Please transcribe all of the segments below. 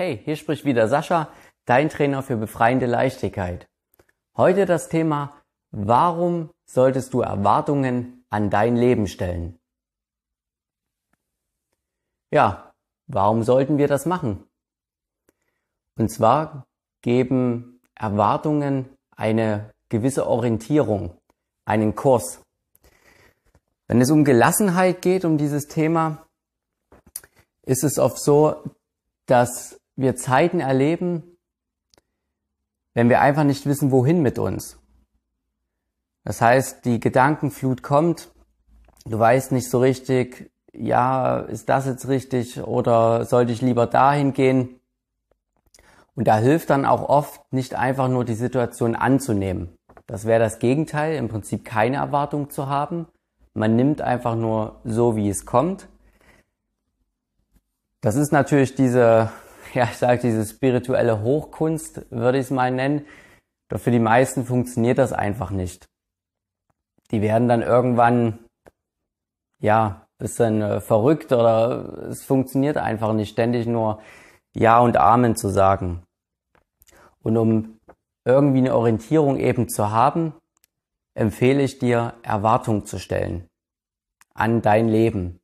Hey, hier spricht wieder Sascha, dein Trainer für befreiende Leichtigkeit. Heute das Thema, warum solltest du Erwartungen an dein Leben stellen? Ja, warum sollten wir das machen? Und zwar geben Erwartungen eine gewisse Orientierung, einen Kurs. Wenn es um Gelassenheit geht, um dieses Thema, ist es oft so, dass wir Zeiten erleben, wenn wir einfach nicht wissen, wohin mit uns. Das heißt, die Gedankenflut kommt, du weißt nicht so richtig, ja, ist das jetzt richtig oder sollte ich lieber dahin gehen? Und da hilft dann auch oft nicht einfach nur die Situation anzunehmen. Das wäre das Gegenteil, im Prinzip keine Erwartung zu haben. Man nimmt einfach nur so, wie es kommt. Das ist natürlich diese ja, ich sage diese spirituelle Hochkunst, würde ich es mal nennen. Doch für die meisten funktioniert das einfach nicht. Die werden dann irgendwann, ja, bisschen äh, verrückt oder es funktioniert einfach nicht, ständig nur Ja und Amen zu sagen. Und um irgendwie eine Orientierung eben zu haben, empfehle ich dir, Erwartungen zu stellen an dein Leben.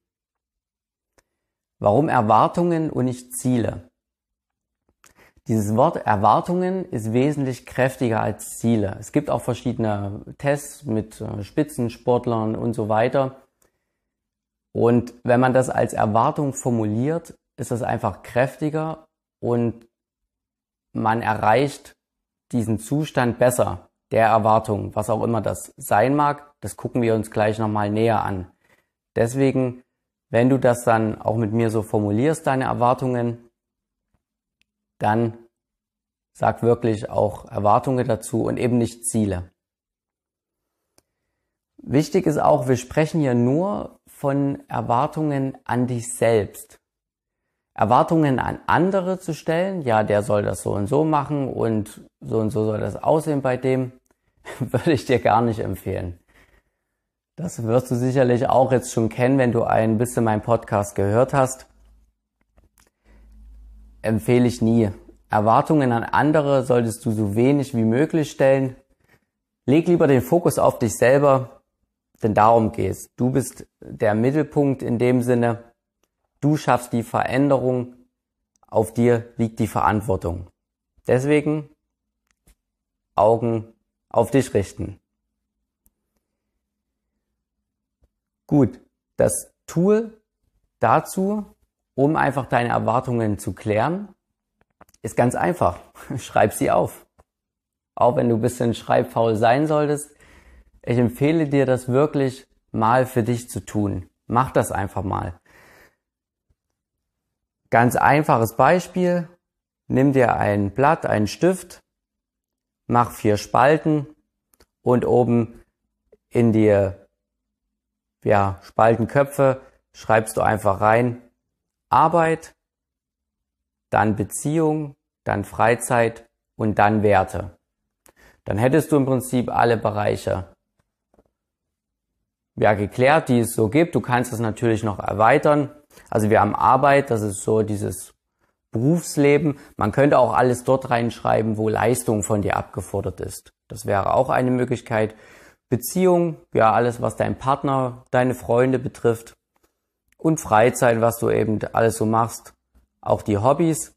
Warum Erwartungen und nicht Ziele? Dieses Wort Erwartungen ist wesentlich kräftiger als Ziele. Es gibt auch verschiedene Tests mit äh, Spitzensportlern und so weiter. Und wenn man das als Erwartung formuliert, ist das einfach kräftiger und man erreicht diesen Zustand besser der Erwartung, was auch immer das sein mag. Das gucken wir uns gleich nochmal näher an. Deswegen, wenn du das dann auch mit mir so formulierst, deine Erwartungen, dann sag wirklich auch Erwartungen dazu und eben nicht Ziele. Wichtig ist auch, wir sprechen hier nur von Erwartungen an dich selbst. Erwartungen an andere zu stellen, ja, der soll das so und so machen und so und so soll das aussehen bei dem, würde ich dir gar nicht empfehlen. Das wirst du sicherlich auch jetzt schon kennen, wenn du ein bisschen meinen Podcast gehört hast empfehle ich nie. Erwartungen an andere solltest du so wenig wie möglich stellen. Leg lieber den Fokus auf dich selber, denn darum geht's. Du bist der Mittelpunkt in dem Sinne. Du schaffst die Veränderung. Auf dir liegt die Verantwortung. Deswegen Augen auf dich richten. Gut, das Tool dazu um einfach deine Erwartungen zu klären, ist ganz einfach. Schreib sie auf. Auch wenn du ein bisschen schreibfaul sein solltest, ich empfehle dir das wirklich mal für dich zu tun. Mach das einfach mal. Ganz einfaches Beispiel. Nimm dir ein Blatt, einen Stift, mach vier Spalten und oben in die ja, Spaltenköpfe schreibst du einfach rein Arbeit, dann Beziehung, dann Freizeit und dann Werte. Dann hättest du im Prinzip alle Bereiche ja, geklärt, die es so gibt. Du kannst es natürlich noch erweitern. Also wir haben Arbeit, das ist so dieses Berufsleben. Man könnte auch alles dort reinschreiben, wo Leistung von dir abgefordert ist. Das wäre auch eine Möglichkeit. Beziehung, ja, alles, was dein Partner, deine Freunde betrifft und Freizeit, was du eben alles so machst, auch die Hobbys.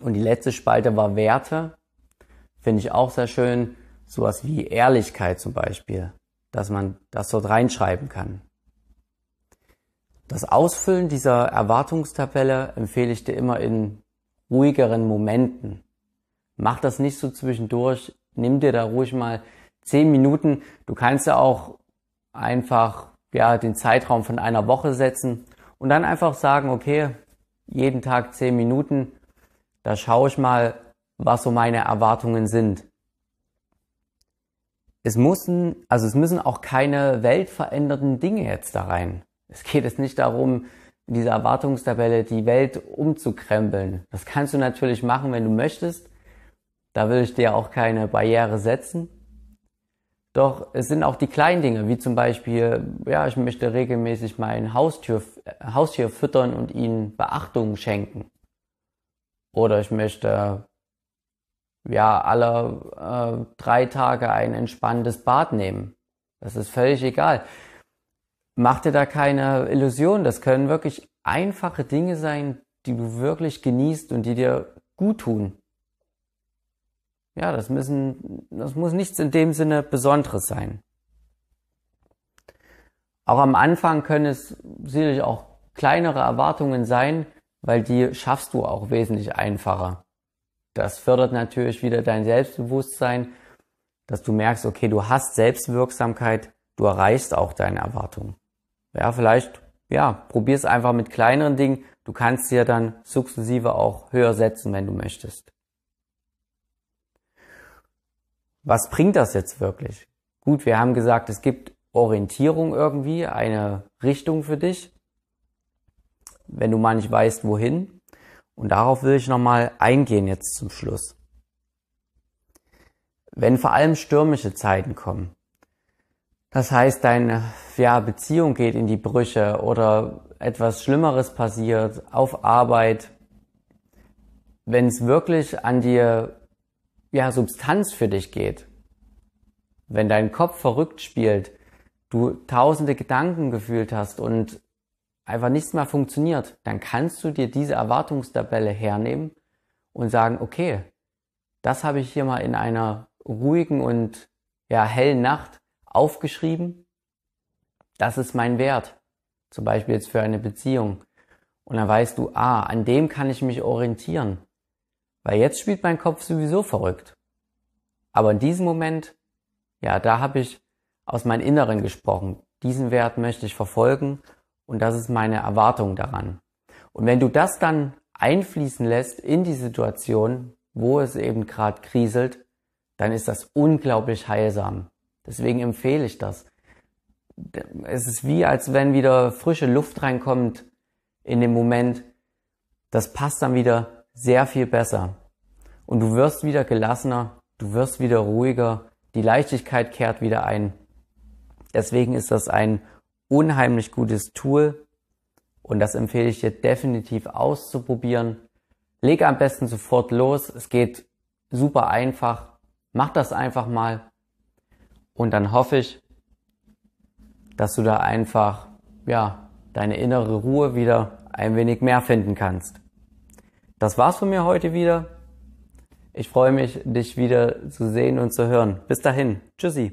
Und die letzte Spalte war Werte. Finde ich auch sehr schön. Sowas wie Ehrlichkeit zum Beispiel, dass man das dort reinschreiben kann. Das Ausfüllen dieser Erwartungstabelle empfehle ich dir immer in ruhigeren Momenten. Mach das nicht so zwischendurch. Nimm dir da ruhig mal zehn Minuten. Du kannst ja auch einfach ja, den Zeitraum von einer Woche setzen und dann einfach sagen, okay, jeden Tag zehn Minuten, da schaue ich mal, was so meine Erwartungen sind. Es müssen, also es müssen auch keine weltverändernden Dinge jetzt da rein. Es geht jetzt nicht darum, in dieser Erwartungstabelle die Welt umzukrempeln. Das kannst du natürlich machen, wenn du möchtest. Da will ich dir auch keine Barriere setzen. Doch es sind auch die kleinen Dinge, wie zum Beispiel, ja, ich möchte regelmäßig mein Haustier, Haustier füttern und ihnen Beachtung schenken. Oder ich möchte ja alle äh, drei Tage ein entspanntes Bad nehmen. Das ist völlig egal. Mach dir da keine Illusion. Das können wirklich einfache Dinge sein, die du wirklich genießt und die dir gut tun. Ja, das müssen, das muss nichts in dem Sinne Besonderes sein. Auch am Anfang können es sicherlich auch kleinere Erwartungen sein, weil die schaffst du auch wesentlich einfacher. Das fördert natürlich wieder dein Selbstbewusstsein, dass du merkst, okay, du hast Selbstwirksamkeit, du erreichst auch deine Erwartungen. Ja, vielleicht, ja, probier es einfach mit kleineren Dingen. Du kannst sie ja dann sukzessive auch höher setzen, wenn du möchtest. Was bringt das jetzt wirklich? Gut, wir haben gesagt, es gibt Orientierung irgendwie, eine Richtung für dich, wenn du mal nicht weißt, wohin. Und darauf will ich nochmal eingehen jetzt zum Schluss. Wenn vor allem stürmische Zeiten kommen, das heißt, deine ja, Beziehung geht in die Brüche oder etwas Schlimmeres passiert auf Arbeit, wenn es wirklich an dir ja, Substanz für dich geht, wenn dein Kopf verrückt spielt, du tausende Gedanken gefühlt hast und einfach nichts mehr funktioniert, dann kannst du dir diese Erwartungstabelle hernehmen und sagen, okay, das habe ich hier mal in einer ruhigen und ja, hellen Nacht aufgeschrieben. Das ist mein Wert. Zum Beispiel jetzt für eine Beziehung. Und dann weißt du, ah, an dem kann ich mich orientieren. Weil jetzt spielt mein Kopf sowieso verrückt. Aber in diesem Moment, ja, da habe ich aus meinem Inneren gesprochen. Diesen Wert möchte ich verfolgen und das ist meine Erwartung daran. Und wenn du das dann einfließen lässt in die Situation, wo es eben gerade kriselt, dann ist das unglaublich heilsam. Deswegen empfehle ich das. Es ist wie, als wenn wieder frische Luft reinkommt in dem Moment. Das passt dann wieder sehr viel besser. Und du wirst wieder gelassener, du wirst wieder ruhiger, die Leichtigkeit kehrt wieder ein. Deswegen ist das ein unheimlich gutes Tool und das empfehle ich dir definitiv auszuprobieren. Leg am besten sofort los. Es geht super einfach. Mach das einfach mal und dann hoffe ich, dass du da einfach, ja, deine innere Ruhe wieder ein wenig mehr finden kannst. Das war's von mir heute wieder. Ich freue mich, dich wieder zu sehen und zu hören. Bis dahin. Tschüssi.